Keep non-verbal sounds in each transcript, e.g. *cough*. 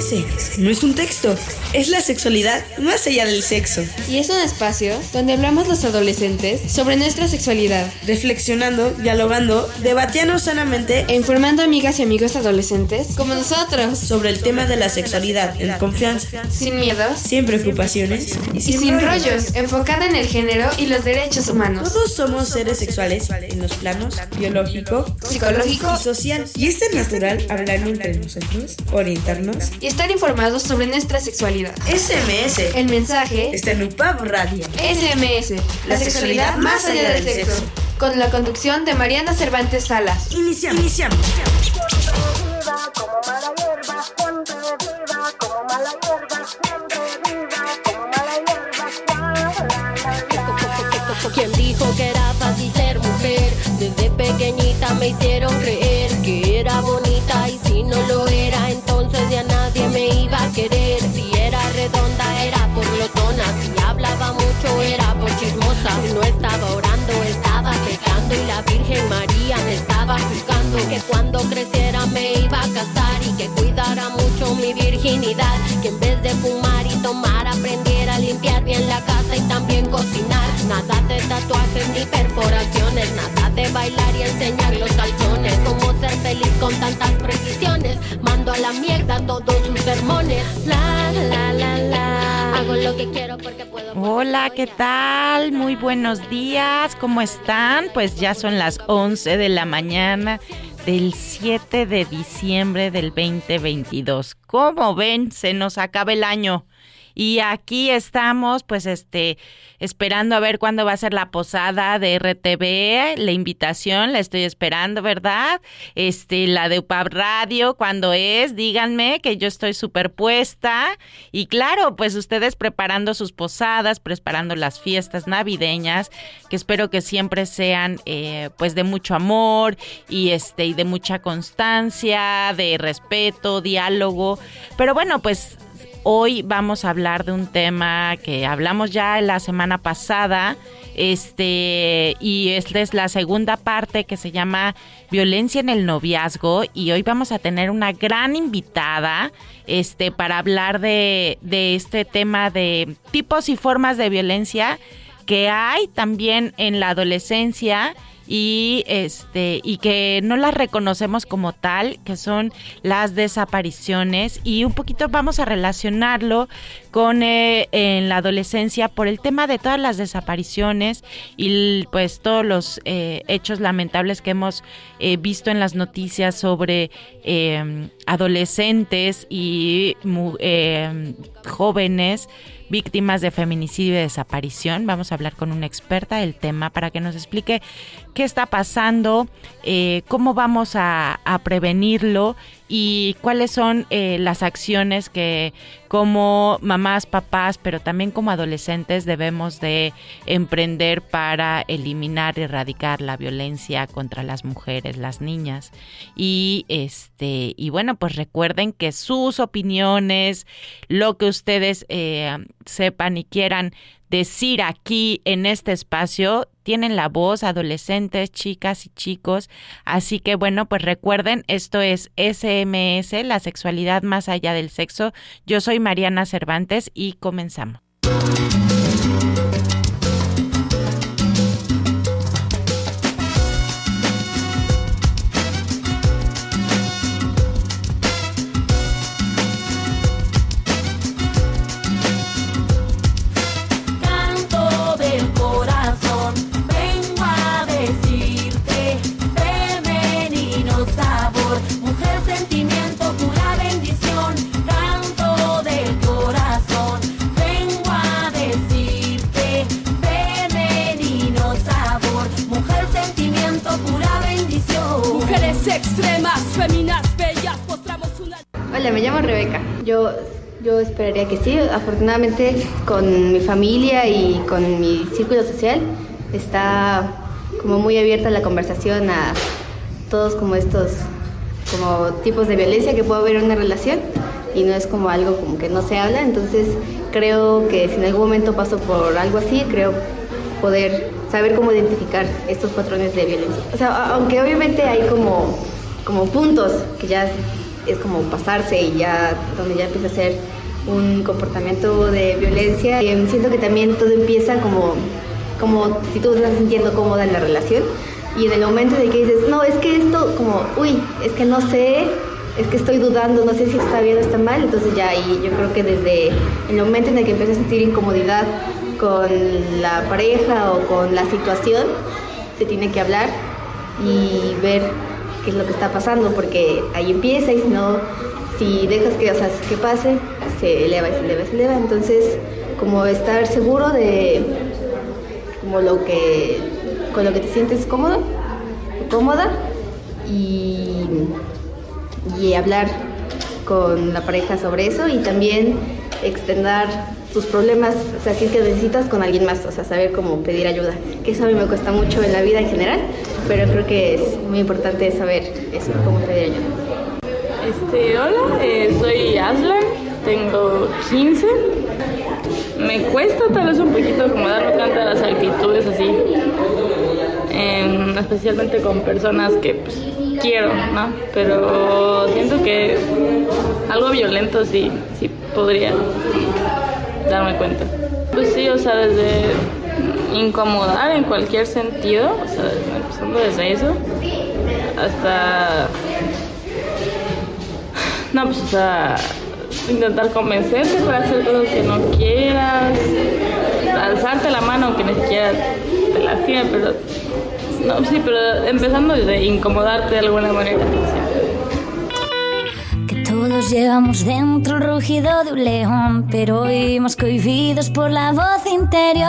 SMS no es un texto, es la sexualidad más allá del sexo. Y es un espacio donde hablamos los adolescentes sobre nuestra sexualidad, reflexionando, dialogando, debatiendo sanamente. E informando amigas y amigos adolescentes como nosotros. Sobre el tema de la sexualidad en confianza, sin miedos, sin preocupaciones. Y sin, rollos, enfocada en el género y los derechos humanos. Todos somos seres sexuales en los planos biológico, psicológico y social. Y es natural hablar entre nosotros, orientarnos y estar informados sobre nuestra sexualidad. SMS. El mensaje está en UPAB Radio. SMS. La, sexualidad, más allá del sexo. Con la conducción de Mariana Cervantes Salas. Iniciamos. Iniciamos. ¿Quién dijo que era fácil ser mujer? Desde pequeñita me hicieron creer Que cuando creciera me iba a casar y que cuidara mucho mi virginidad. Que en vez de fumar y tomar aprendiera a limpiar bien la casa y también cocinar. Nada de tatuajes ni perforaciones, nada de bailar y enseñar los calzones. Cómo ser feliz con tantas precisiones. Mando a la mierda todos sus sermones. La, la, la, la. Hago lo que quiero porque puedo. Hola, ¿qué tal? Muy buenos días. ¿Cómo están? Pues ya son las 11 de la mañana del 7 de diciembre del 2022. ¿Cómo ven? Se nos acaba el año. Y aquí estamos, pues, este, esperando a ver cuándo va a ser la posada de RTV, la invitación, la estoy esperando, ¿verdad? Este, la de UPAB Radio, cuando es, díganme que yo estoy superpuesta. Y claro, pues ustedes preparando sus posadas, preparando las fiestas navideñas, que espero que siempre sean, eh, pues, de mucho amor y este, y de mucha constancia, de respeto, diálogo. Pero bueno, pues Hoy vamos a hablar de un tema que hablamos ya la semana pasada, este, y esta es la segunda parte que se llama Violencia en el noviazgo, y hoy vamos a tener una gran invitada, este, para hablar de, de este tema de tipos y formas de violencia que hay también en la adolescencia y este y que no las reconocemos como tal, que son las desapariciones. Y un poquito vamos a relacionarlo con eh, en la adolescencia por el tema de todas las desapariciones y pues todos los eh, hechos lamentables que hemos eh, visto en las noticias sobre em, adolescentes y em, jóvenes víctimas de feminicidio y desaparición. Vamos a hablar con una experta del tema para que nos explique qué está pasando, eh, cómo vamos a, prevenirlo y cuáles son eh, las acciones que como mamás, papás, pero también como adolescentes debemos de emprender para eliminar y erradicar la violencia contra las mujeres, las niñas. Y este, y bueno, pues recuerden que sus opiniones, lo que ustedes eh, sepan y quieran decir aquí en este espacio. Tienen la voz adolescentes, chicas y chicos. Así que bueno, pues recuerden, esto es SMS, la sexualidad más allá del sexo. Yo soy Mariana Cervantes y comenzamos. Hola, me llamo Rebeca. Yo, yo esperaría que sí. Afortunadamente, con mi familia y con mi círculo social, está como muy abierta la conversación a todos como estos como tipos de violencia que puede haber en una relación y no es como algo como que no se habla entonces creo que si en algún momento paso por algo así creo poder saber cómo identificar estos patrones de violencia. O sea, aunque obviamente hay como, como puntos que ya es, como pasarse y ya donde ya empieza a ser un comportamiento de violencia, eh, siento que también todo empieza como, como si tú estás sintiendo cómoda en la relación y en el momento de que dices, no, es que esto como, uy, es que no sé, es que estoy dudando, no sé si está bien o está mal, entonces ya ahí yo creo que desde el momento en el que empiezas a sentir incomodidad con la pareja o con la situación, se tiene que hablar y ver qué es lo que está pasando, porque ahí empieza y si no, si dejas que, o sea, que pase, se eleva y se eleva y se eleva, entonces como estar seguro de como lo que con lo que te sientes cómodo cómoda y, y hablar con la pareja sobre eso y también extender tus problemas, o sea, si es que necesitas con alguien más, o sea, saber cómo pedir ayuda, que eso a mí me cuesta mucho en la vida en general, pero creo que es muy importante saber eso, cómo pedir ayuda. Este, hola, eh, soy Aslan, tengo 15. Me cuesta tal vez un poquito como darme cuenta de las actitudes así, especialmente con personas que pues, quiero, ¿no? Pero siento que algo violento sí, sí podría darme cuenta. Pues sí, o sea, desde incomodar en cualquier sentido, o sea, empezando desde eso, hasta... No, pues o sea, intentar convencerte para hacer cosas que no quieras, alzarte la mano que ni siquiera te la tiene, pero... No, sí, pero empezando desde incomodarte de alguna manera. Todos llevamos dentro el rugido de un león, pero vivimos cohibidos por la voz interior.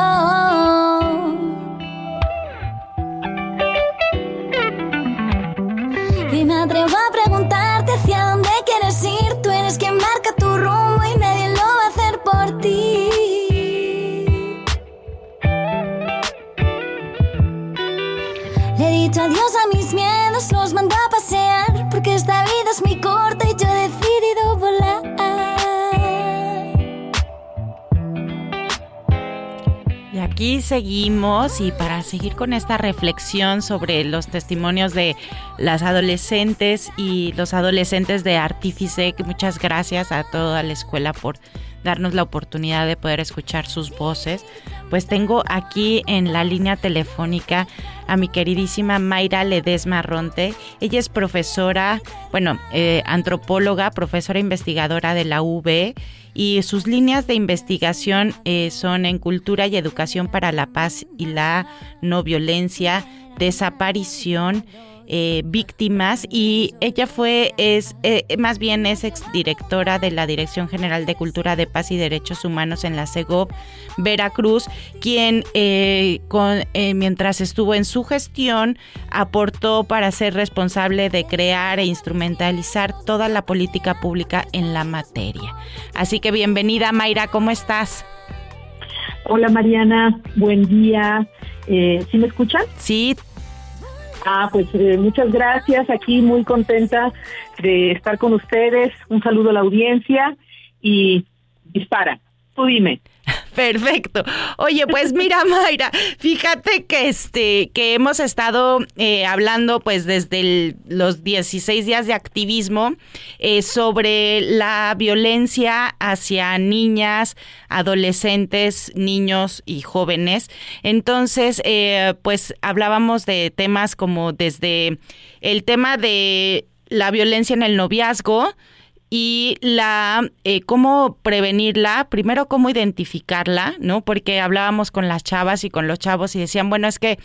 Y me atrevo a preguntarte hacia dónde quieres ir. Tú eres quien marca tu rumbo y nadie lo va a hacer por ti. Le he dicho adiós a mis miedos, los mando a pasear, porque esta vida es muy corta y yo he seguimos y para seguir con esta reflexión sobre los testimonios de las adolescentes y los adolescentes de Artífice, muchas gracias a toda la escuela por darnos la oportunidad de poder escuchar sus voces. Pues tengo aquí en la línea telefónica a mi queridísima Mayra Ledesma Ronte. Ella es profesora, bueno, eh, antropóloga, profesora investigadora de la UB y sus líneas de investigación eh, son en cultura y educación para la paz y la no violencia, desaparición, eh, víctimas y ella fue, es, eh, más bien es exdirectora de la Dirección General de Cultura de Paz y Derechos Humanos en la CEGOP, Veracruz, quien eh, con, mientras estuvo en su gestión aportó para ser responsable de crear e instrumentalizar toda la política pública en la materia. Así que bienvenida Mayra, ¿cómo estás? Hola Mariana, buen día. ¿Sí me escuchan? Sí, Ah, pues eh, muchas gracias. Aquí muy contenta de estar con ustedes. Un saludo a la audiencia y dispara. Tú dime. Perfecto. Oye, pues mira, *laughs* Mayra, fíjate que este que hemos estado eh, hablando pues desde los 16 días de activismo eh, sobre la violencia hacia niñas, adolescentes, niños y jóvenes. Entonces, eh, pues hablábamos de temas como desde el tema de la violencia en el noviazgo, y la eh, cómo prevenirla, primero cómo identificarla, ¿no? Porque hablábamos con las chavas y con los chavos y decían, bueno, es que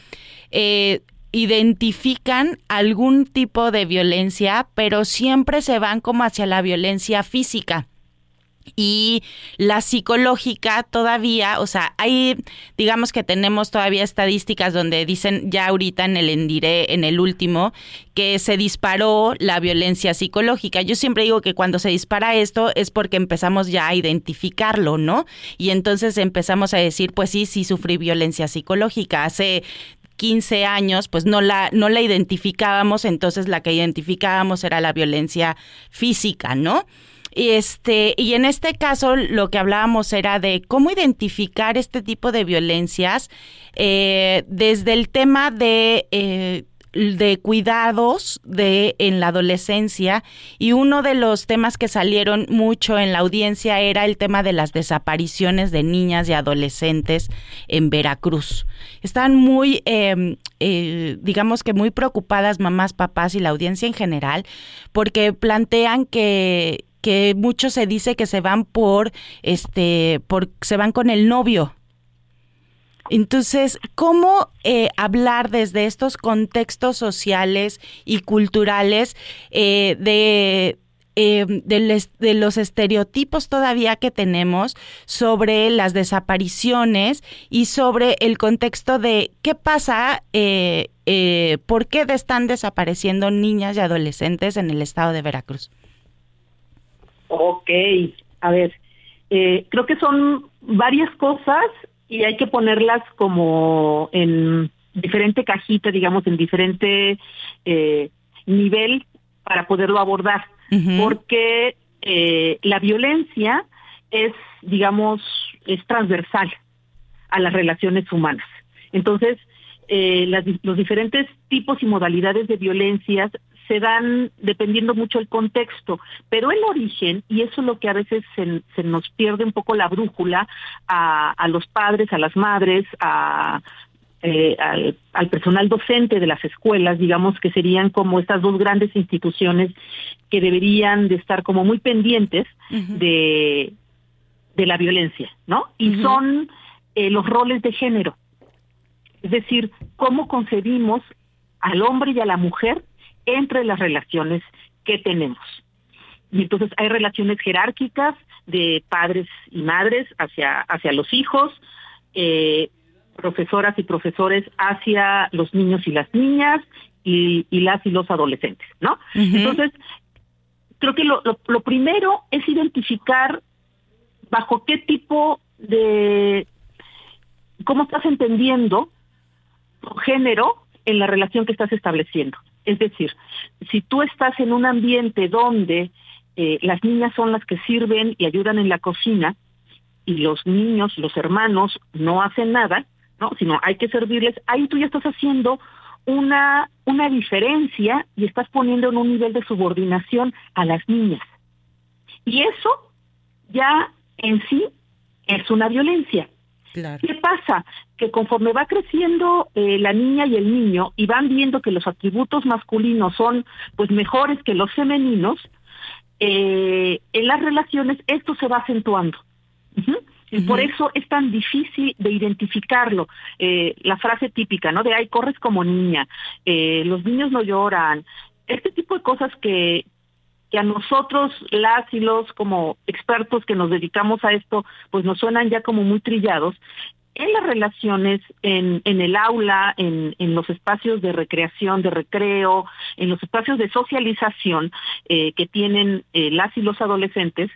eh, identifican algún tipo de violencia, pero siempre se van como hacia la violencia física y la psicológica todavía, o sea, hay, digamos que tenemos todavía estadísticas donde dicen ya ahorita en el Endiré, en el último, que se disparó la violencia psicológica. Yo siempre digo que cuando se dispara esto es porque empezamos ya a identificarlo, ¿no? Y entonces empezamos a decir, pues sí, sí sufrí violencia psicológica. Hace 15 años, pues no la, no la identificábamos, entonces la que identificábamos era la violencia física, ¿no? Y este, y en este caso lo que hablábamos era de cómo identificar este tipo de violencias eh, desde el tema de eh, de cuidados de en la adolescencia y uno de los temas que salieron mucho en la audiencia era el tema de las desapariciones de niñas y adolescentes en Veracruz. Están muy, em, eh, digamos que muy preocupadas mamás, papás y la audiencia en general porque plantean que que mucho se dice que se van por este por se van con el novio entonces, ¿cómo eh, hablar desde estos contextos sociales y culturales eh, de, eh, de, los estereotipos todavía que tenemos sobre las desapariciones y sobre el contexto de qué pasa, por qué están desapareciendo niñas y adolescentes en el estado de Veracruz? Ok, a ver, creo que son varias cosas y hay que ponerlas como en diferente cajita, digamos, en diferente eh, nivel para poderlo abordar, porque eh, la violencia es, digamos, es transversal a las relaciones humanas. Entonces, eh, los diferentes tipos y modalidades de violencias se dan dependiendo mucho el contexto, pero el origen, y eso es lo que a veces se, nos pierde un poco la brújula a, los padres, a las madres, a, eh, al, personal docente de las escuelas, digamos que serían como estas dos grandes instituciones que deberían de estar como muy pendientes de, de la violencia, ¿no? Y son eh, los roles de género. Es decir, cómo concebimos al hombre y a la mujer entre las relaciones que tenemos. Y entonces hay relaciones jerárquicas de padres y madres hacia, hacia los hijos, eh, profesoras y profesores hacia los niños y las niñas y, las y los adolescentes, ¿no? Entonces, creo que lo, lo, primero es identificar bajo qué tipo de, cómo estás entendiendo tu género en la relación que estás estableciendo. Es decir, si tú estás en un ambiente donde eh, las niñas son las que sirven y ayudan en la cocina y los niños, los hermanos, no hacen nada, ¿no? Sino hay que servirles, ahí tú ya estás haciendo una, una diferencia y estás poniendo en un nivel de subordinación a las niñas. Y eso ya en sí es una violencia. ¿Qué pasa? Que conforme va creciendo eh, la niña y el niño y van viendo que los atributos masculinos son pues mejores que los femeninos, eh, en las relaciones esto se va acentuando. Y por eso es tan difícil de identificarlo. Eh, la frase típica, ¿no? De, ay, corres como niña, los niños no lloran. Este tipo de cosas que, que a nosotros, las y los como expertos que nos dedicamos a esto, pues nos suenan ya como muy trillados, en las relaciones, en, en el aula, en, en, los espacios de recreación, de recreo, en los espacios de socialización eh, que tienen eh, las y los adolescentes,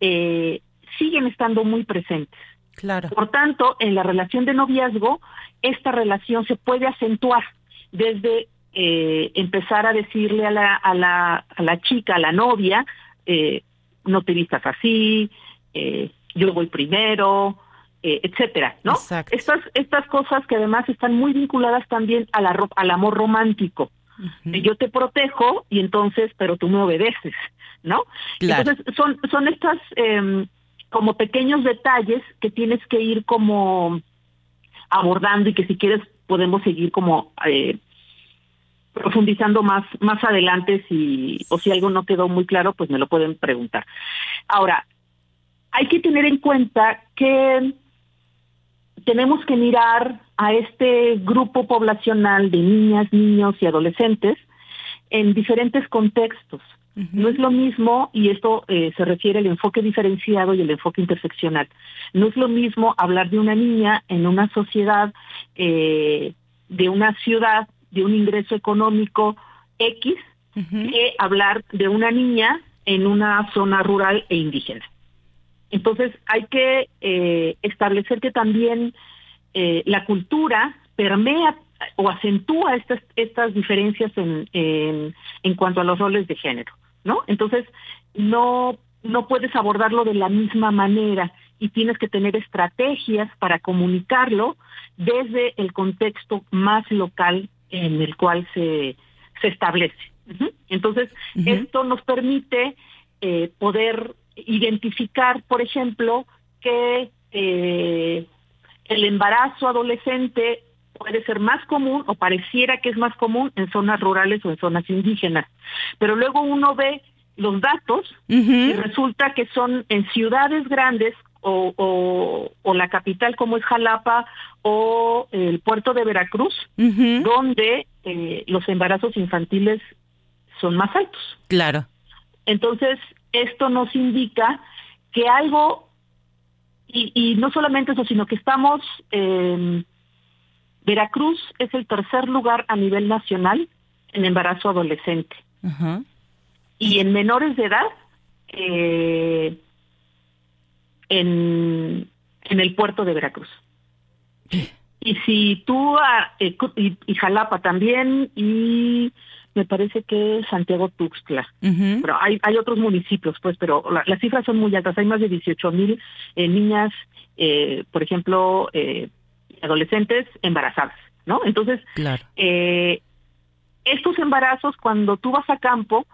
eh, siguen estando muy presentes. Claro. Por tanto, en la relación de noviazgo, esta relación se puede acentuar desde eh, empezar a decirle a la, a la, a la chica, a la novia, eh, no te vistas así, eh, yo voy primero, eh, etcétera, ¿no? Estas, estas cosas que además están muy vinculadas también a la, al amor romántico. Yo te protejo y entonces, pero tú me obedeces, ¿no? Entonces son, son estas eh, como pequeños detalles que tienes que ir como abordando y que si quieres podemos seguir como eh, profundizando más más adelante si o si algo no quedó muy claro pues me lo pueden preguntar. Ahora hay que tener en cuenta que tenemos que mirar a este grupo poblacional de niñas niños y adolescentes en diferentes contextos. No es lo mismo, y esto eh, se refiere al enfoque diferenciado y el enfoque interseccional, no es lo mismo hablar de una niña en una sociedad, eh, de una ciudad de un ingreso económico X que hablar de una niña en una zona rural e indígena. Entonces hay que eh, establecer que también eh, la cultura permea o acentúa estas estas diferencias en, en, en cuanto a los roles de género, ¿no? Entonces no no puedes abordarlo de la misma manera y tienes que tener estrategias para comunicarlo desde el contexto más local en el cual se, se establece. Entonces, esto nos permite eh, poder identificar, por ejemplo, que eh, el embarazo adolescente puede ser más común o pareciera que es más común en zonas rurales o en zonas indígenas. Pero luego uno ve los datos y resulta que son en ciudades grandes o, o, la capital como es Jalapa o el puerto de Veracruz, donde eh, los embarazos infantiles son más altos. Claro. Entonces, esto nos indica que algo, y, y no solamente eso, sino que estamos, eh, Veracruz es el tercer lugar a nivel nacional en embarazo adolescente. Y en menores de edad, eh, en, en el puerto de Veracruz. Y si tú, ah, eh, y, Jalapa también, y me parece que Santiago Tuxtla. Pero hay, hay otros municipios, pues, pero las cifras son muy altas. Hay más de 18 mil eh, niñas, eh, por ejemplo, eh, adolescentes embarazadas, ¿no? Entonces, claro. eh, estos embarazos, cuando tú vas a campo,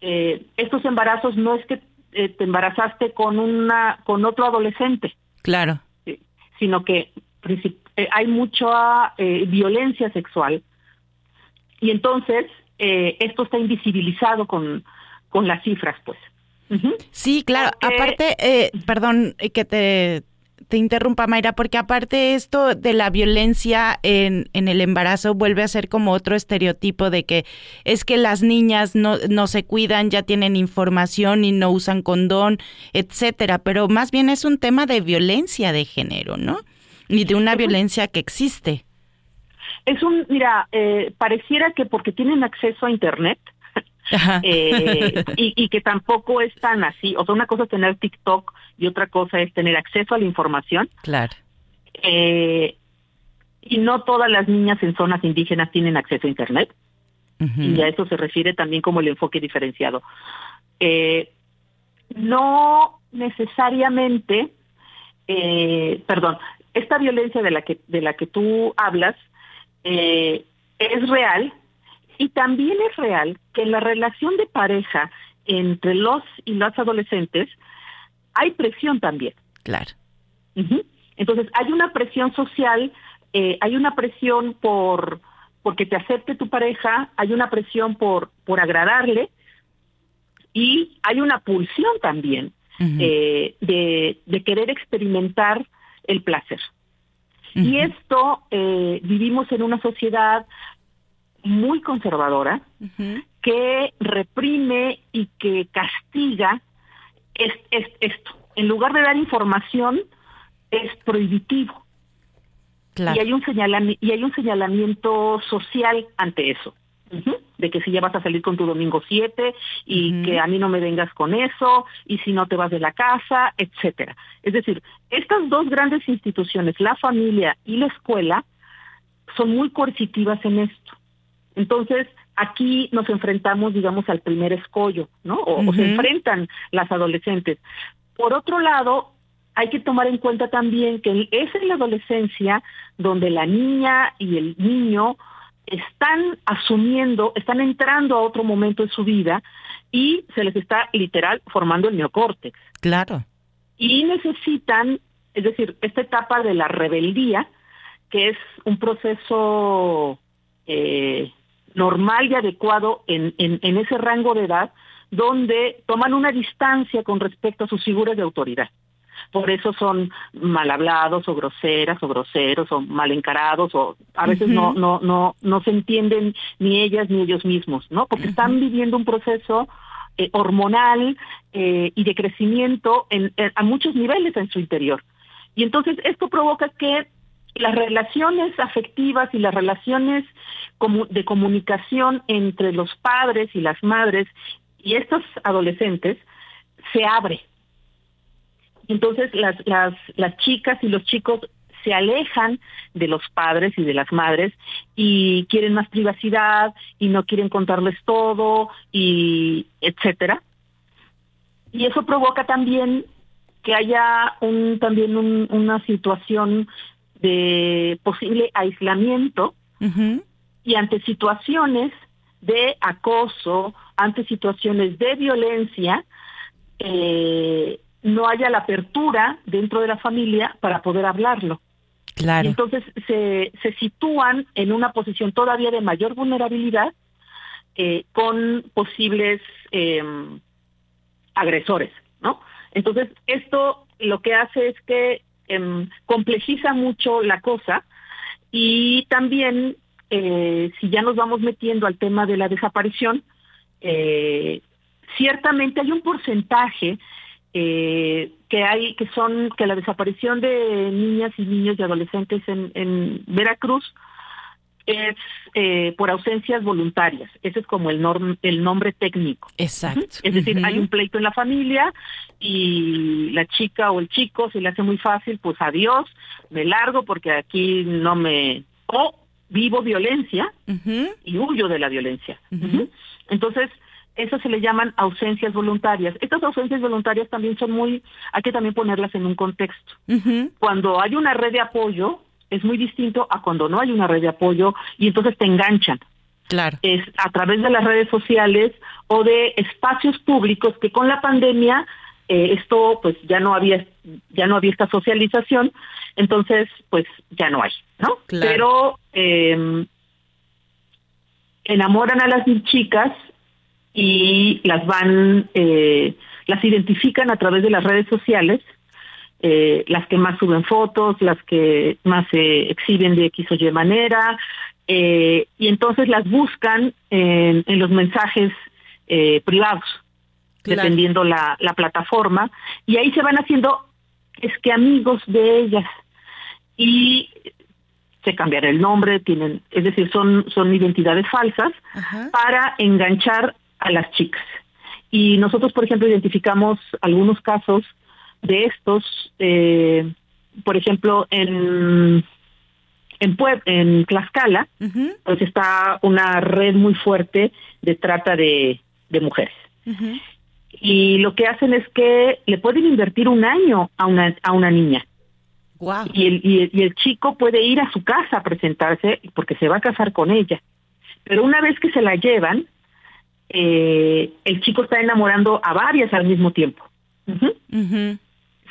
eh, estos embarazos no es que eh, te embarazaste con una con otro adolescente. Claro. Sino que eh, hay mucha eh, violencia sexual y entonces esto está invisibilizado con, con las cifras, pues. Sí, claro. Aparte, perdón que te te interrumpa, Mayra, porque aparte esto de la violencia en, en, el embarazo vuelve a ser como otro estereotipo de que es que las niñas no, no se cuidan, ya tienen información y no usan condón, etcétera, pero más bien es un tema de violencia de género, ¿no? Y de una violencia que existe. Es un, mira, eh, pareciera que porque tienen acceso a Internet, eh, *laughs* y, y, que tampoco es tan así. O sea, una cosa es tener TikTok y otra cosa es tener acceso a la información. Claro. Eh, y no todas las niñas en zonas indígenas tienen acceso a Internet. Y a eso se refiere también como el enfoque diferenciado. Eh, no necesariamente, eh, perdón, esta violencia de la que de la que tú hablas eh, es real y también es real que en la relación de pareja entre los y las adolescentes hay presión también. Claro. Entonces, hay una presión social, eh, hay una presión por porque te acepte tu pareja, hay una presión por, por agradarle y hay una pulsión también eh, de, de, querer experimentar el placer. Y esto eh, vivimos en una sociedad muy conservadora que reprime y que castiga es, esto. En lugar de dar información, es prohibitivo. Y hay un y hay un señalamiento social ante eso. De que si ya vas a salir con tu domingo 7 y que a mí no me vengas con eso y si no te vas de la casa, etcétera. Es decir, estas dos grandes instituciones, la familia y la escuela, son muy coercitivas en esto. Entonces, aquí nos enfrentamos, digamos, al primer escollo, ¿no? O, se enfrentan las adolescentes. Por otro lado, hay que tomar en cuenta también que es en la adolescencia donde la niña y el niño están asumiendo, están entrando a otro momento de su vida y se les está literal formando el neocórtex. Claro. Y necesitan, es decir, esta etapa de la rebeldía, que es un proceso eh, normal y adecuado en, en, ese rango de edad donde toman una distancia con respecto a sus figuras de autoridad. Por eso son mal hablados o groseras o groseros o mal encarados o a veces no, no, no, no se entienden ni ellas ni ellos mismos, ¿no? Porque están viviendo un proceso eh, hormonal eh, y de crecimiento en, a muchos niveles en su interior. Y entonces esto provoca que las relaciones afectivas y las relaciones de comunicación entre los padres y las madres y estos adolescentes se abre. Entonces las, las, las chicas y los chicos se alejan de los padres y de las madres y quieren más privacidad y no quieren contarles todo y etcétera. y eso provoca también que haya un, también una situación de posible aislamiento y ante situaciones de acoso, ante situaciones de violencia, eh, no haya la apertura dentro de la familia para poder hablarlo. Claro. entonces se, se sitúan en una posición todavía de mayor vulnerabilidad eh, con posibles eh, agresores, ¿no? Entonces esto lo que hace es que em, complejiza mucho la cosa y también eh, si ya nos vamos metiendo al tema de la desaparición, eh, ciertamente hay un porcentaje eh, que hay que son que la desaparición de niñas y niños y adolescentes en, en Veracruz es eh, por ausencias voluntarias. Ese es como el, norm, el nombre técnico. Exacto. Es decir, hay un pleito en la familia y la chica o el chico se le hace muy fácil, pues adiós, me largo porque aquí no me... O vivo violencia y huyo de la violencia. Entonces, eso se le llaman ausencias voluntarias. Estas ausencias voluntarias también son muy, hay que también ponerlas en un contexto. Cuando hay una red de apoyo, es muy distinto a cuando no hay una red de apoyo y entonces te enganchan. Claro. Es a través de las redes sociales o de espacios públicos que con la pandemia eh, esto pues ya no había ya no había esta socialización, entonces pues ya no hay, ¿no? Pero eh, enamoran a las chicas y las van, eh, las identifican a través de las redes sociales, eh, las que más suben fotos, las que más se exhiben de X o Y manera, eh, y entonces las buscan en, en los mensajes eh, privados, dependiendo la, la plataforma, y ahí se van haciendo es que amigos de ellas y se cambian el nombre, tienen, es decir, son, son identidades falsas para enganchar a las chicas. Y nosotros, por ejemplo, identificamos algunos casos de estos, eh, por ejemplo, en en, en Tlaxcala, pues está una red muy fuerte de trata de, de mujeres. Y lo que hacen es que le pueden invertir un año a una, a una niña. Y, el, y, el, chico puede ir a su casa a presentarse porque se va a casar con ella. Pero una vez que se la llevan, eh, el chico está enamorando a varias al mismo tiempo.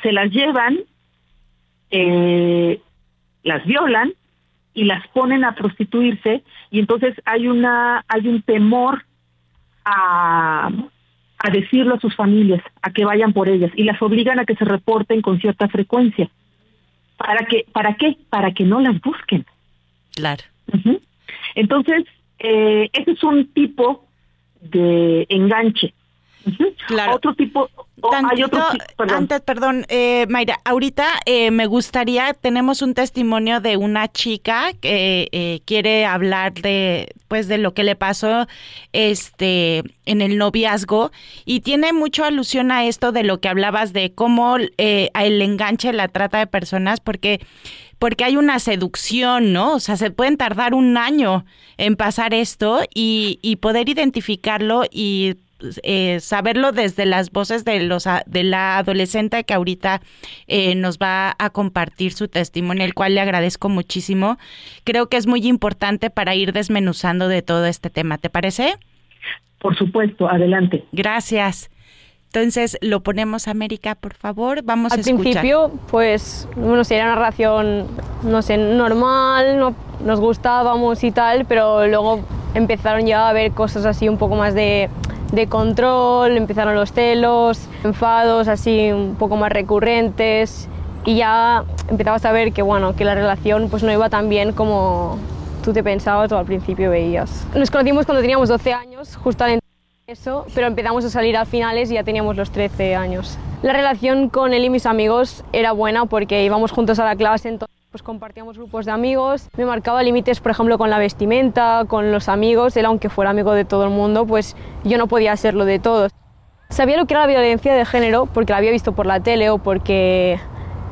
Se las llevan, eh, las violan y las ponen a prostituirse y entonces hay una hay un temor a, a decirlo a sus familias, a que vayan por ellas y las obligan a que se reporten con cierta frecuencia. ¿Para que ¿Para qué? Para que no las busquen. Claro. Entonces, eh, ese es un tipo de enganche. Claro. Otro tipo, hay otro perdón. Antes, perdón, eh, Mayra, ahorita eh, me gustaría, tenemos un testimonio de una chica que eh, quiere hablar de, pues, de lo que le pasó, este, en el noviazgo y tiene mucho alusión a esto de lo que hablabas de cómo eh, el enganche, la trata de personas, porque porque hay una seducción, ¿no? O sea, se pueden tardar un año en pasar esto y, y poder identificarlo y eh, saberlo desde las voces de los de la adolescente que ahorita eh, nos va a compartir su testimonio, el cual le agradezco muchísimo. Creo que es muy importante para ir desmenuzando de todo este tema. ¿Te parece? Por supuesto, adelante. Gracias. Entonces lo ponemos América, por favor. Vamos Al a escuchar. principio, pues, bueno, si era una relación, no sé, normal, no, nos gustábamos y tal, pero luego empezaron ya a ver cosas así un poco más de, de control, empezaron los celos, enfados así un poco más recurrentes y ya empezabas a ver que, bueno, que la relación pues no iba tan bien como tú te pensabas o al principio veías. Nos conocimos cuando teníamos 12 años, justo al eso, pero empezamos a salir a finales y ya teníamos los 13 años. La relación con él y mis amigos era buena porque íbamos juntos a la clase, pues compartíamos grupos de amigos, me marcaba límites, por ejemplo, con la vestimenta, con los amigos, él aunque fuera amigo de todo el mundo, pues yo no podía serlo de todos. Sabía lo que era la violencia de género porque la había visto por la tele o porque,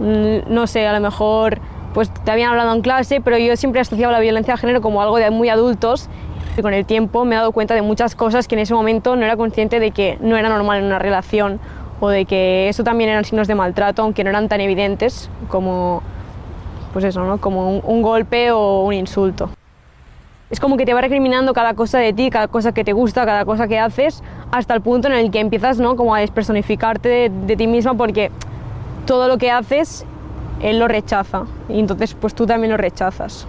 mm, no sé, a lo mejor pues te habían hablado en clase, pero yo siempre asociaba la violencia de género como algo de muy adultos. Y con el tiempo me he dado cuenta de muchas cosas que en ese momento no era consciente de que no era normal en una relación o de que eso también eran signos de maltrato, aunque no eran tan evidentes como, pues eso, ¿no? como un, golpe o un insulto. Es como que te va recriminando cada cosa de ti, cada cosa que te gusta, cada cosa que haces, hasta el punto en el que empiezas ¿no? como a despersonificarte de, de ti misma porque todo lo que haces él lo rechaza y entonces pues tú también lo rechazas.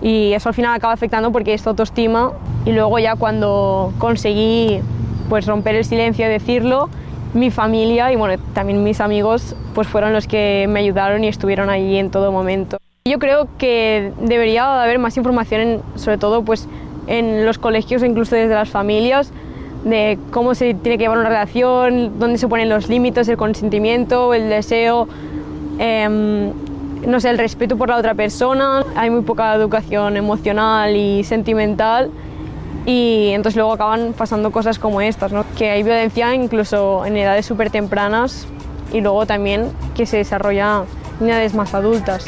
Y eso al final acaba afectando porque es tu autoestima y luego ya cuando conseguí pues romper el silencio y decirlo, mi familia y bueno, también mis amigos pues fueron los que me ayudaron y estuvieron allí en todo momento. Yo creo que debería haber más información, sobre todo pues en los colegios incluso desde las familias, de cómo se tiene que llevar una relación, dónde se ponen los límites, el consentimiento, el deseo, eh, no sé, el respeto por la otra persona. Hay muy poca educación emocional y sentimental y entonces luego acaban pasando cosas como estas, ¿no? que hay violencia incluso en edades súper tempranas y luego también que se desarrolla en edades más adultas.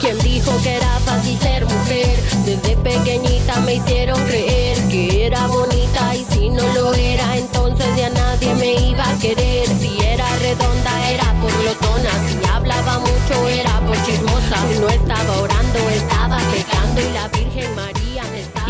¿Quién dijo que era fácil ser mujer? Desde pequeñita me hicieron creer que era bonita y si no lo era, entonces ya nadie me iba a querer. Si era redonda era por glotona, si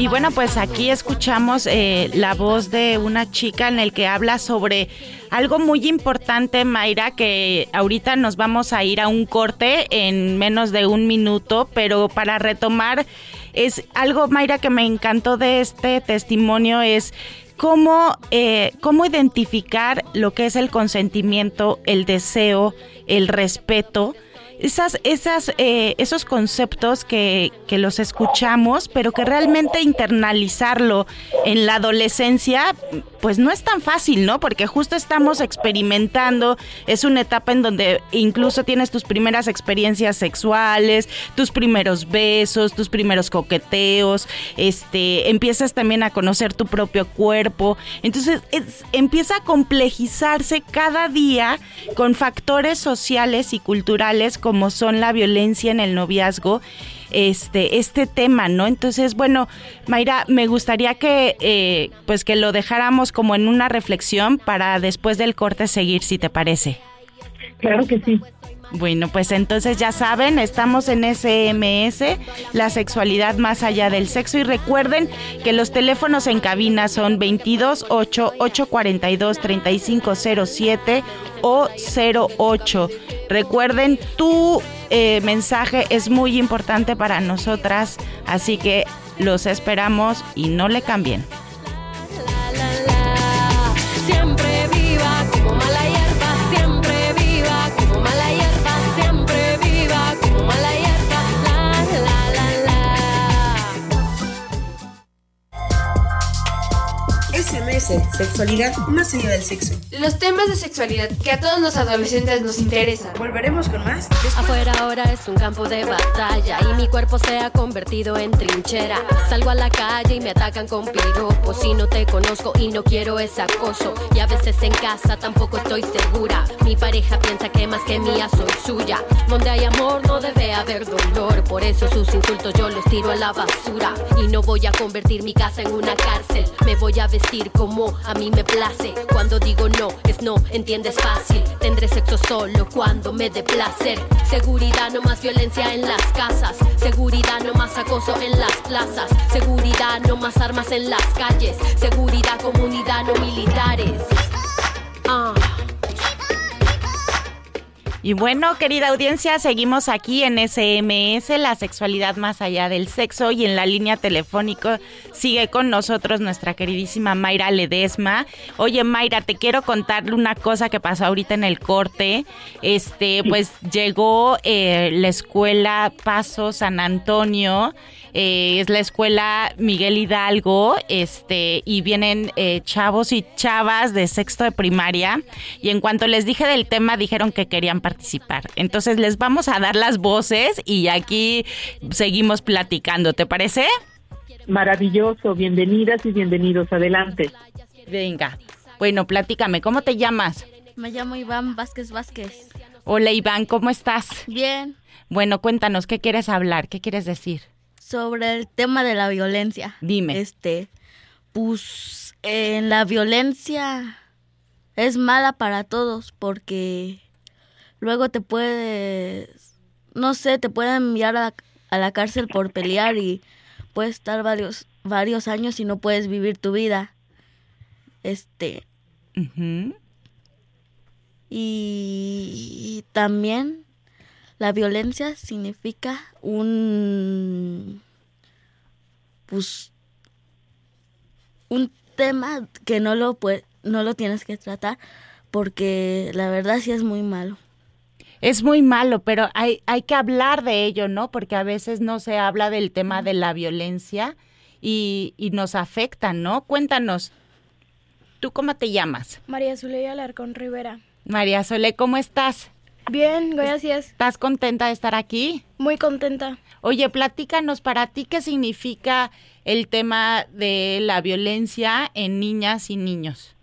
Y bueno, pues aquí escuchamos eh, la voz de una chica en el que habla sobre algo muy importante, Mayra, que ahorita nos vamos a ir a un corte en menos de un minuto, pero para retomar, es algo, Mayra, que me encantó de este testimonio, es cómo, eh, cómo identificar lo que es el consentimiento, el deseo, el respeto esas, esas, eh, esos conceptos que, los escuchamos, pero que realmente internalizarlo en la adolescencia, pues no es tan fácil, ¿no? Porque justo estamos experimentando, es una etapa en donde incluso tienes tus primeras experiencias sexuales, tus primeros besos, tus primeros coqueteos, este, empiezas también a conocer tu propio cuerpo, entonces es, empieza a complejizarse cada día con factores sociales y culturales son la violencia en el noviazgo, este, este tema, ¿no? Entonces, bueno, Mayra, me gustaría que, eh, pues que lo dejáramos como en una reflexión para después del corte seguir, si te parece. Claro que sí. Bueno, pues entonces ya saben, estamos en SMS, la sexualidad más allá del sexo. Y recuerden que los teléfonos en cabina son 22 8 842 3507 o 08. Recuerden, tu eh, mensaje es muy importante para nosotras, así que los esperamos y no le cambien. Sexualidad más allá del sexo. Los temas de sexualidad que a todos los adolescentes nos interesan. Volveremos con más. Afuera ahora es un campo de batalla y mi cuerpo se ha convertido en trinchera. Salgo a la calle y me atacan con piropos. Si no te conozco y no quiero ese acoso. Y a veces en casa tampoco estoy segura. Mi pareja piensa que más que mía soy suya. Donde hay amor no debe haber dolor. Por eso sus insultos yo los tiro a la basura. Y no voy a convertir mi casa en una cárcel. Me voy a vestir como a mí me place. Cuando digo no, es no, entiendes fácil. Tendré sexo solo cuando me dé placer. Seguridad, no más violencia en las casas. Seguridad, no más acoso en las plazas. Seguridad, no más armas en las calles. Seguridad, comunidad, no militares. Ah. Y bueno, querida audiencia, seguimos aquí en SMS, la sexualidad más allá del sexo, y en la línea telefónica sigue con nosotros nuestra queridísima Mayra Ledesma. Oye, Mayra, te quiero contarle una cosa que pasó ahorita en el corte. Este, pues llegó eh, la escuela Paso San Antonio. Eh, es la escuela Miguel Hidalgo, este, y vienen eh, chavos y chavas de sexto de primaria, y en cuanto les dije del tema dijeron que querían participar. Entonces les vamos a dar las voces y aquí seguimos platicando, ¿te parece? Maravilloso, bienvenidas y bienvenidos, adelante. Venga, bueno, platícame, ¿cómo te llamas? Me llamo Iván Vázquez Vázquez. Hola Iván, ¿cómo estás? Bien. Bueno, cuéntanos, ¿qué quieres hablar? ¿Qué quieres decir? Sobre el tema de la violencia. Dime. Este, pues en la violencia es mala para todos porque luego te puedes, no sé, te pueden enviar a la, a la cárcel por pelear y puedes estar varios, varios años y no puedes vivir tu vida. Este. Y también la violencia significa un pues un tema que no lo puede, no lo tienes que tratar porque la verdad sí es muy malo. Es muy malo, pero hay, hay que hablar de ello, ¿no? Porque a veces no se habla del tema de la violencia y, y nos afecta, ¿no? Cuéntanos, ¿tú cómo te llamas? María Zuleya Alarcón Rivera. María Sole, ¿cómo estás? Bien, gracias. ¿Estás contenta de estar aquí? Muy contenta. Oye, platícanos para ti qué significa el tema de la violencia en niñas y niños.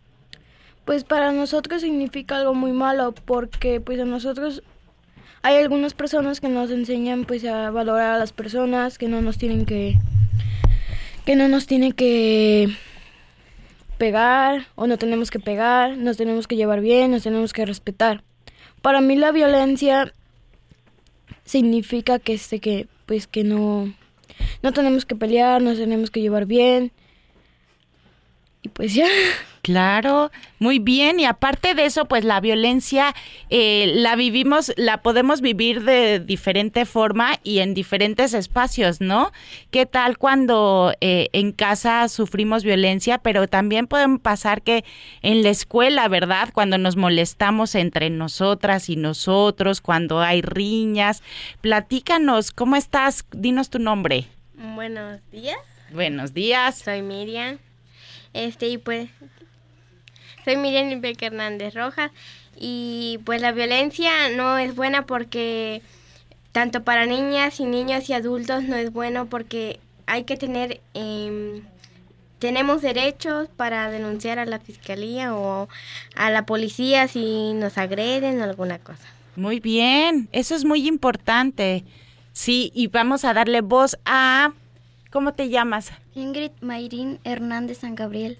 Pues para nosotros significa algo muy malo porque pues a nosotros hay algunas personas que nos enseñan pues a valorar a las personas, que no nos tienen que que no nos tienen que pegar o no tenemos que pegar, nos tenemos que llevar bien, nos tenemos que respetar. Para mí la violencia significa que este que pues que no no tenemos que pelear, nos tenemos que llevar bien. Y pues ya. *laughs* Claro, muy bien. Y aparte de eso, pues la violencia eh, la vivimos, la podemos vivir de diferente forma y en diferentes espacios, ¿no? ¿Qué tal cuando eh, en casa sufrimos violencia, pero también pueden pasar que en la escuela, ¿verdad? Cuando nos molestamos entre nosotras y nosotros, cuando hay riñas. Platícanos, ¿cómo estás? Dinos tu nombre. Buenos días. Buenos días. Soy Miriam. Este, y pues soy Miriam Beca Hernández Rojas y pues la violencia no es buena porque tanto para niñas y niños y adultos no es bueno porque hay que tener eh, tenemos derechos para denunciar a la fiscalía o a la policía si nos agreden o alguna cosa. Muy bien, eso es muy importante. Sí, y vamos a darle voz a ¿Cómo te llamas? Ingrid Mayrín Hernández San Gabriel.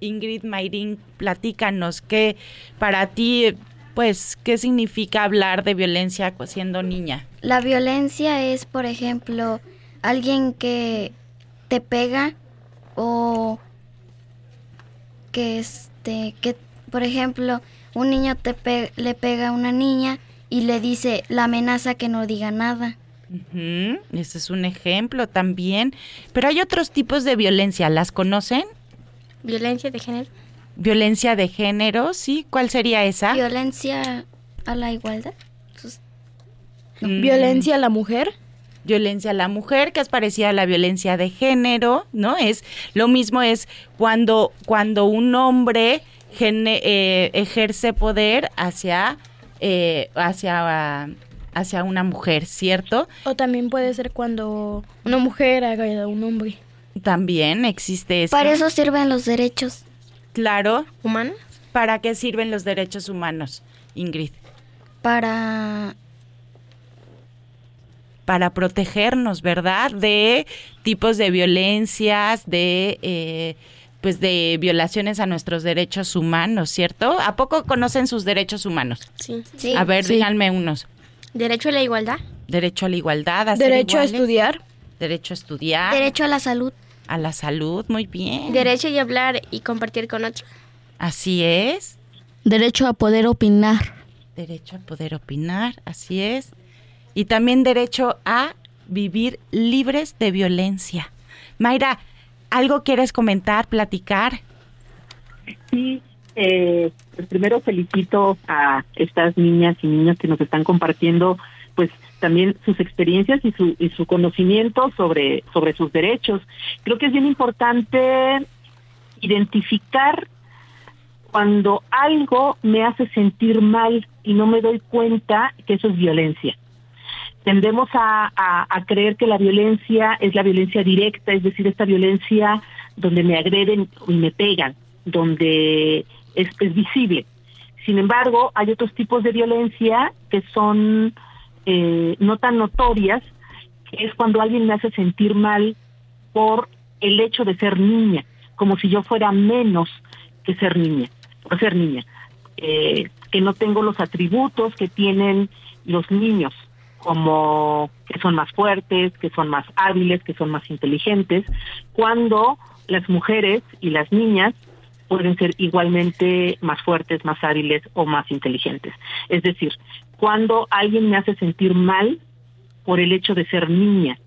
Ingrid Mayrín, platícanos qué para ti, pues, qué significa hablar de violencia siendo niña. La violencia es, por ejemplo, alguien que te pega o que este, que, por ejemplo, un niño te pe le pega a una niña y le dice la amenaza que no diga nada. Ese es un ejemplo también. Pero hay otros tipos de violencia, ¿las conocen? Violencia de género. Violencia de género, sí. ¿Cuál sería esa? Violencia a la igualdad. Mm. Violencia a la mujer. Violencia a la mujer, que es parecida a la violencia de género, ¿no? Es lo mismo es cuando, cuando un hombre eh, ejerce poder hacia, eh, hacia hacia una mujer, ¿cierto? O también puede ser cuando una mujer haga a un hombre. También existe eso. Para eso sirven los derechos. Claro. ¿Humanos? ¿Para qué sirven los derechos humanos, Ingrid? Para... Para protegernos, ¿verdad? De tipos de violencias, de... Eh, pues de violaciones a nuestros derechos humanos, ¿cierto? ¿A poco conocen sus derechos humanos? Sí. sí. A ver, díganme unos. Derecho a la igualdad. Derecho a la igualdad. A Derecho a estudiar. Derecho a estudiar. Derecho a la salud. A la salud, muy bien. Derecho a hablar y compartir con otros. Así es. Derecho a poder opinar. Derecho a poder opinar, así es. Y también derecho a vivir libres de violencia. Mayra, ¿algo quieres comentar, platicar? Sí, eh, pues primero felicito a estas niñas y niños que nos están compartiendo pues también sus experiencias y su, y su conocimiento sobre, sobre sus derechos. Creo que es bien importante identificar cuando algo me hace sentir mal y no me doy cuenta que eso es violencia. Tendemos a, a, creer que la violencia es la violencia directa, es decir, esta violencia donde me agreden y me pegan, donde es, es visible. Sin embargo, hay otros tipos de violencia que son eh, no tan notorias, que es cuando alguien me hace sentir mal por el hecho de ser niña, como si yo fuera menos que ser niña, por ser niña. eh, que no tengo los atributos que tienen los niños, como que son más fuertes, que son más hábiles, que son más inteligentes, cuando las mujeres y las niñas pueden ser igualmente más fuertes, más hábiles o más inteligentes. Es decir, cuando alguien me hace sentir mal por el hecho de ser niña,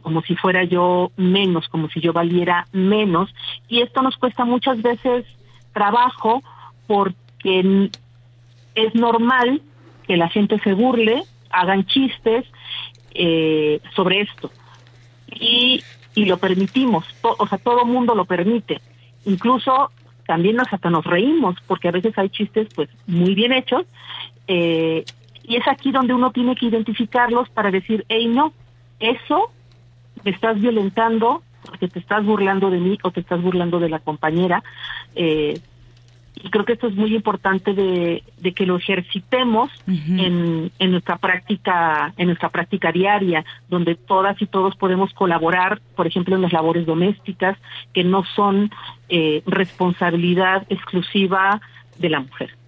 como si fuera yo menos, como si yo valiera menos, y esto nos cuesta muchas veces trabajo porque es normal que la gente se burle, hagan chistes eh, sobre esto. Y, y lo permitimos, o sea, todo mundo lo permite. Incluso también hasta nos reímos, porque a veces hay chistes pues muy bien hechos, eh, y es aquí donde uno tiene que identificarlos para decir, hey, no, eso me estás violentando porque te estás burlando de mí o te estás burlando de la compañera. Eh, y creo que esto es muy importante de, que lo ejercitemos en, en nuestra práctica en nuestra práctica diaria donde todas y todos podemos colaborar por ejemplo en las labores domésticas que no son eh, responsabilidad exclusiva de la mujer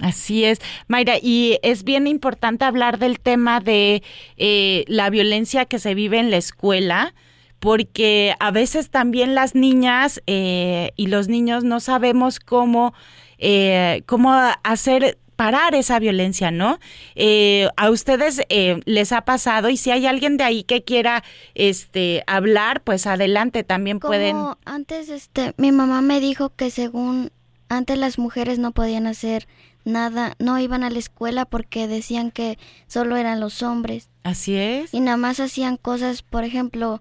Así es, Mayra, y es bien importante hablar del tema de eh, la violencia que se vive en la escuela, porque a veces también las niñas eh, y los niños no sabemos cómo, eh, cómo hacer parar esa violencia, ¿no? Eh, a ustedes les ha pasado y si hay alguien de ahí que quiera, este, hablar, pues adelante, también Como pueden. Antes, este, mi mamá me dijo que según antes las mujeres no podían hacer nada, no iban a la escuela porque decían que solo eran los hombres. Así es. Y nada más hacían cosas, por ejemplo,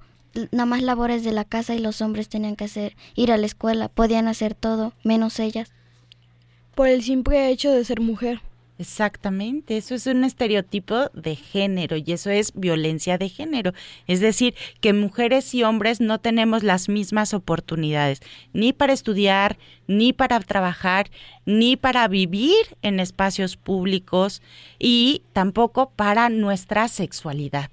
nada más labores de la casa y los hombres tenían que hacer ir a la escuela, podían hacer todo, menos ellas. Por el simple hecho de ser mujer. Exactamente, eso es un estereotipo de género y eso es violencia de género. Es decir, que mujeres y hombres no tenemos las mismas oportunidades, ni para estudiar, ni para trabajar, ni para vivir en espacios públicos y tampoco para nuestra sexualidad.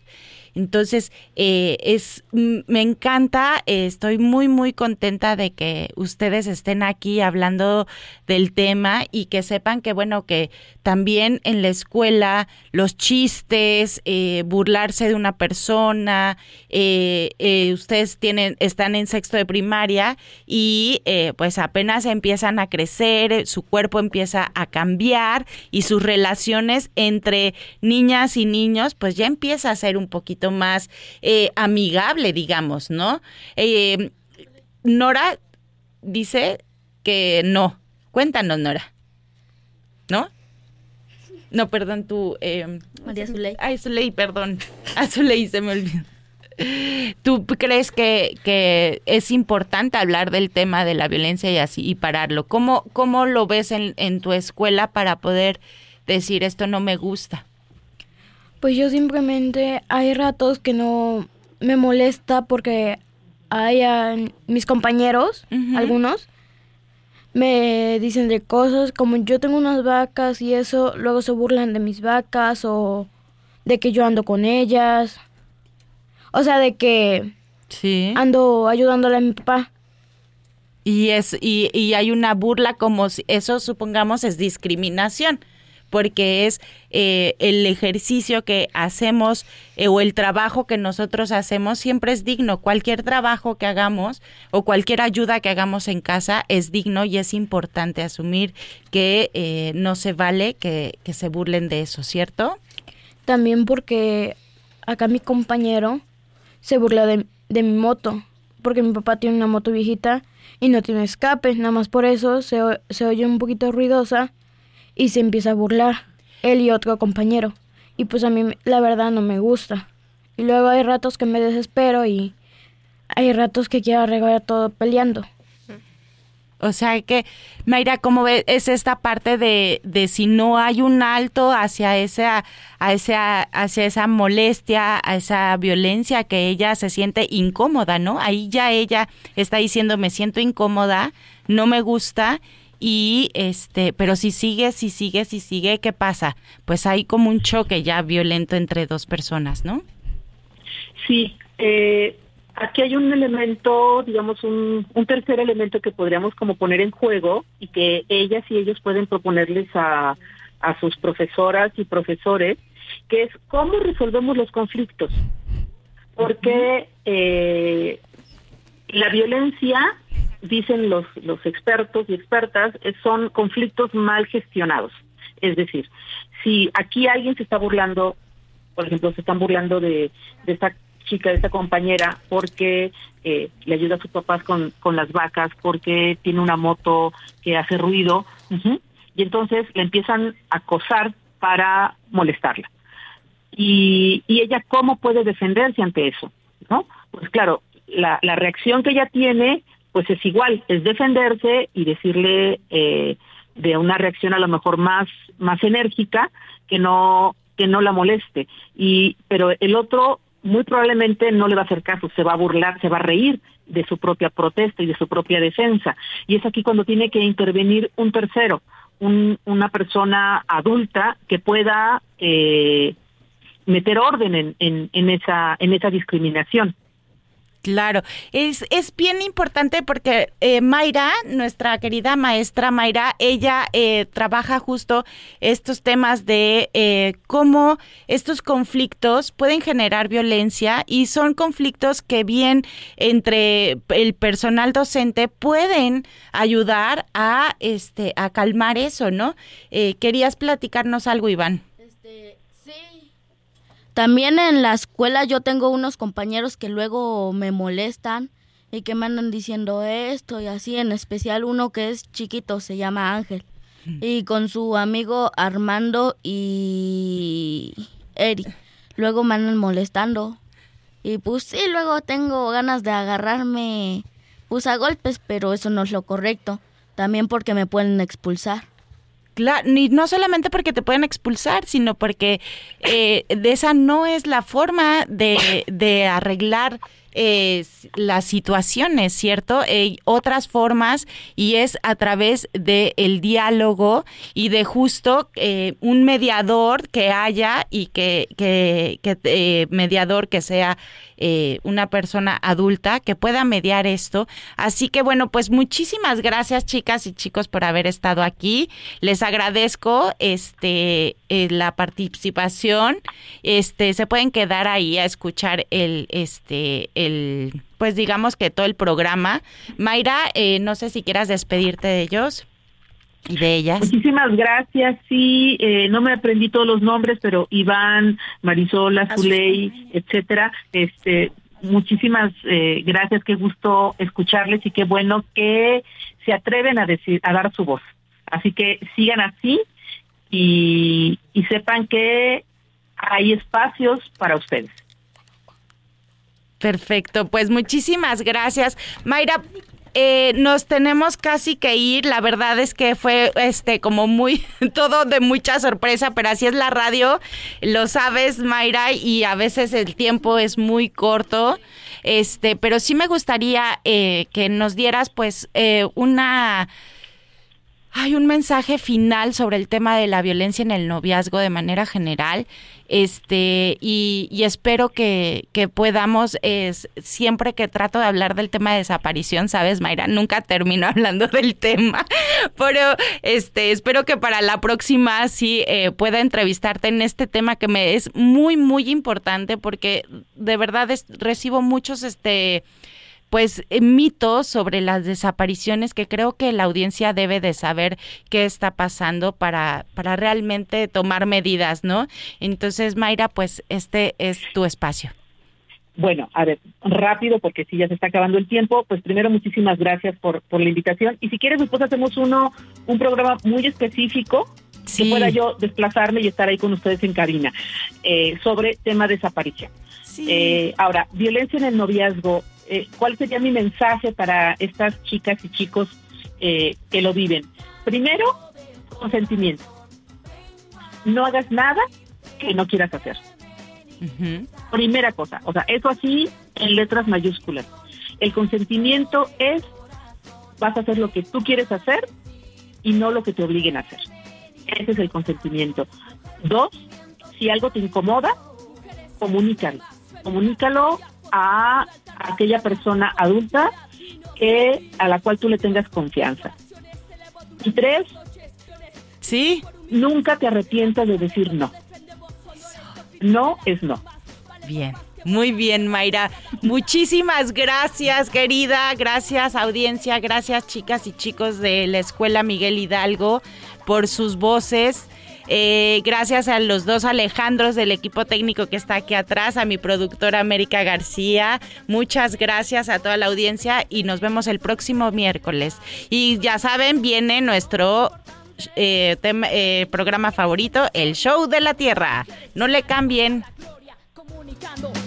Entonces, eh, es, me encanta, eh, estoy muy, muy contenta de que ustedes estén aquí hablando del tema y que sepan que, bueno, que también en la escuela los chistes, eh, burlarse de una persona, ustedes tienen, están en sexto de primaria y pues apenas empiezan a crecer, su cuerpo empieza a cambiar y sus relaciones entre niñas y niños, pues ya empieza a ser un poquito más eh, amigable, digamos, ¿no? Eh, Nora dice que no. Cuéntanos, Nora. ¿No? No, perdón, tú. Eh, María Zuley. Ay, Zuley, perdón. *laughs* A Zuley se me olvidó. ¿Tú crees que, que, es importante hablar del tema de la violencia y así y pararlo? ¿Cómo, cómo lo ves en, en tu escuela para poder decir esto no me gusta? Pues yo simplemente hay ratos que no me molesta porque hay mis compañeros, algunos, me dicen de cosas como yo tengo unas vacas y eso, luego se burlan de mis vacas o de que yo ando con ellas. O sea, de que sí. ando ayudándole a mi papá. Y es y, y hay una burla como si eso supongamos es discriminación porque es eh, el ejercicio que hacemos eh, o el trabajo que nosotros hacemos siempre es digno. Cualquier trabajo que hagamos o cualquier ayuda que hagamos en casa es digno y es importante asumir que eh, no se vale que, se burlen de eso, ¿cierto? También porque acá mi compañero se burla de, de mi moto, porque mi papá tiene una moto viejita y no tiene escape, nada más por eso se, se oye un poquito ruidosa y se empieza a burlar, él y otro compañero. Y pues a mí la verdad no me gusta. Y luego hay ratos que me desespero y hay ratos que quiero arreglar todo peleando. O sea que, Mayra, ¿cómo ves? Es esta parte de, de si no hay un alto hacia esa, a esa, hacia esa molestia, a esa violencia que ella se siente incómoda, ¿no? Ahí ya ella está diciendo, me siento incómoda, no me gusta y este, pero si sigue, si sigue, si sigue, ¿qué pasa? Pues hay como un choque ya violento entre dos personas, ¿no? Sí, eh, aquí hay un elemento, digamos, un, un tercer elemento que podríamos como poner en juego y que ellas y ellos pueden proponerles a, a sus profesoras y profesores, que es cómo resolvemos los conflictos. Porque eh, la violencia, dicen los, los expertos y expertas, son conflictos mal gestionados. Es decir, si aquí alguien se está burlando, por ejemplo, se están burlando de, de esta chica, de esta compañera, porque eh, le ayuda a sus papás con, con las vacas, porque tiene una moto que hace ruido, y entonces le empiezan a acosar para molestarla. Y, y ella, ¿cómo puede defenderse ante eso? ¿No? Pues claro, la, la reacción que ella tiene, pues es igual, es defenderse y decirle eh, de una reacción a lo mejor más, más enérgica que no, que no la moleste. Y, pero el otro muy probablemente no le va a hacer caso, se va a burlar, se va a reír de su propia protesta y de su propia defensa. Y es aquí cuando tiene que intervenir un tercero, un, una persona adulta que pueda eh, meter orden en, en, en, esa, en esa discriminación. Claro, es, es bien importante porque eh, Mayra, nuestra querida maestra Mayra, ella eh, trabaja justo estos temas de eh, cómo estos conflictos pueden generar violencia y son conflictos que bien entre el personal docente pueden ayudar a, este, a calmar eso, ¿no? Eh, ¿Querías platicarnos algo, Iván? También en la escuela yo tengo unos compañeros que luego me molestan y que me andan diciendo esto y así, en especial uno que es chiquito, se llama Ángel, y con su amigo Armando y Eri. Luego me andan molestando. Y pues sí, luego tengo ganas de agarrarme pues a golpes, pero eso no es lo correcto. También porque me pueden expulsar. Claro, no solamente porque te pueden expulsar, sino porque eh, de esa no es la forma de, de arreglar eh, las situaciones, ¿cierto? Hay otras formas y es a través del el diálogo y de justo eh, un mediador que haya y que, que, eh, mediador que sea eh, una persona adulta que pueda mediar esto. Así que bueno, pues muchísimas gracias chicas y chicos por haber estado aquí. Les agradezco este eh, la participación. Este se pueden quedar ahí a escuchar el este el pues digamos que todo el programa. Mayra, eh, no sé si quieras despedirte de ellos y de ellas. Muchísimas gracias. Sí, eh, no me aprendí todos los nombres, pero Iván, Marisola, Zuley, etcétera. Este, muchísimas eh, gracias. Qué gusto escucharles y qué bueno que se atreven a decir, a dar su voz. Así que sigan así y, y sepan que hay espacios para ustedes. Perfecto, pues muchísimas gracias. Mayra, eh, nos tenemos casi que ir. La verdad es que fue este como muy *laughs* todo de mucha sorpresa, pero así es la radio. Lo sabes, Mayra, y a veces el tiempo es muy corto. Este, pero sí me gustaría eh, que nos dieras pues eh, una hay un mensaje final sobre el tema de la violencia en el noviazgo de manera general. Este, y, y espero que, que podamos, es, siempre que trato de hablar del tema de desaparición, sabes, Mayra, nunca termino *laughs* hablando del tema, pero este, espero que para la próxima sí eh, pueda entrevistarte en este tema que me es muy, muy importante porque de verdad recibo muchos, este, pues eh, mitos sobre las desapariciones que creo que la audiencia debe de saber qué está pasando para, para realmente tomar medidas, ¿no? Entonces, Mayra, pues este es tu espacio. Bueno, a ver, rápido porque si ya se está acabando el tiempo, pues primero muchísimas gracias por, por la invitación y si quieres después hacemos uno, un programa muy específico Sí. que pueda yo desplazarme y estar ahí con ustedes en cabina eh, sobre tema desaparición. Eh, ahora, violencia en el noviazgo, eh, ¿cuál sería mi mensaje para estas chicas y chicos eh, que lo viven? Primero, consentimiento. No hagas nada que no quieras hacer. Primera cosa, o sea, eso así en letras mayúsculas. El consentimiento es, vas a hacer lo que tú quieres hacer y no lo que te obliguen a hacer. Ese es el consentimiento. Dos, si algo te incomoda, comunícalo. Comunícalo a aquella persona adulta que a la cual tú le tengas confianza. Y tres, sí, nunca te arrepientas de decir no. No es no. Bien. Muy bien, Mayra. Muchísimas gracias, querida. Gracias, audiencia. Gracias, chicas y chicos de la Escuela Miguel Hidalgo, por sus voces. Eh, gracias a los dos Alejandros del equipo técnico que está aquí atrás, a mi productora América García. Muchas gracias a toda la audiencia y nos vemos el próximo miércoles. Y ya saben, viene nuestro eh, eh, programa favorito, el Show de la Tierra. No le cambien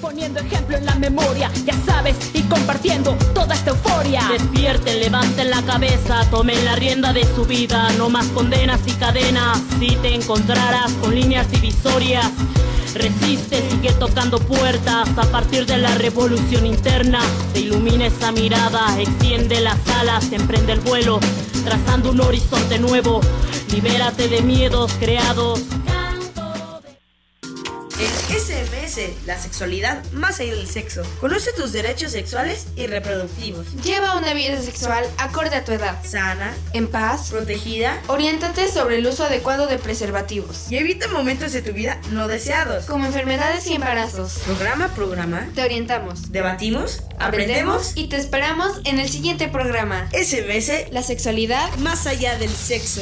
poniendo ejemplo en la memoria, ya sabes, y compartiendo toda esta euforia. Despierten, levanten la cabeza, tomen la rienda de su vida, no más condenas y cadenas. Si te encontraras con líneas divisorias, resiste, sigue tocando puertas. A partir de la revolución interna, se ilumina esa mirada, extiende las alas, emprende el vuelo, trazando un horizonte nuevo. Libérate de miedos creados el SMS, la sexualidad más allá del sexo. Conoce tus derechos sexuales y reproductivos. Lleva una vida sexual acorde a tu edad. Sana, en paz, protegida. Oriéntate sobre el uso adecuado de preservativos. Y evita momentos de tu vida no deseados. Como enfermedades y embarazos. Programa, programa. Te orientamos. Debatimos. Aprendemos. Y te esperamos en el siguiente programa. SMS, la sexualidad más allá del sexo.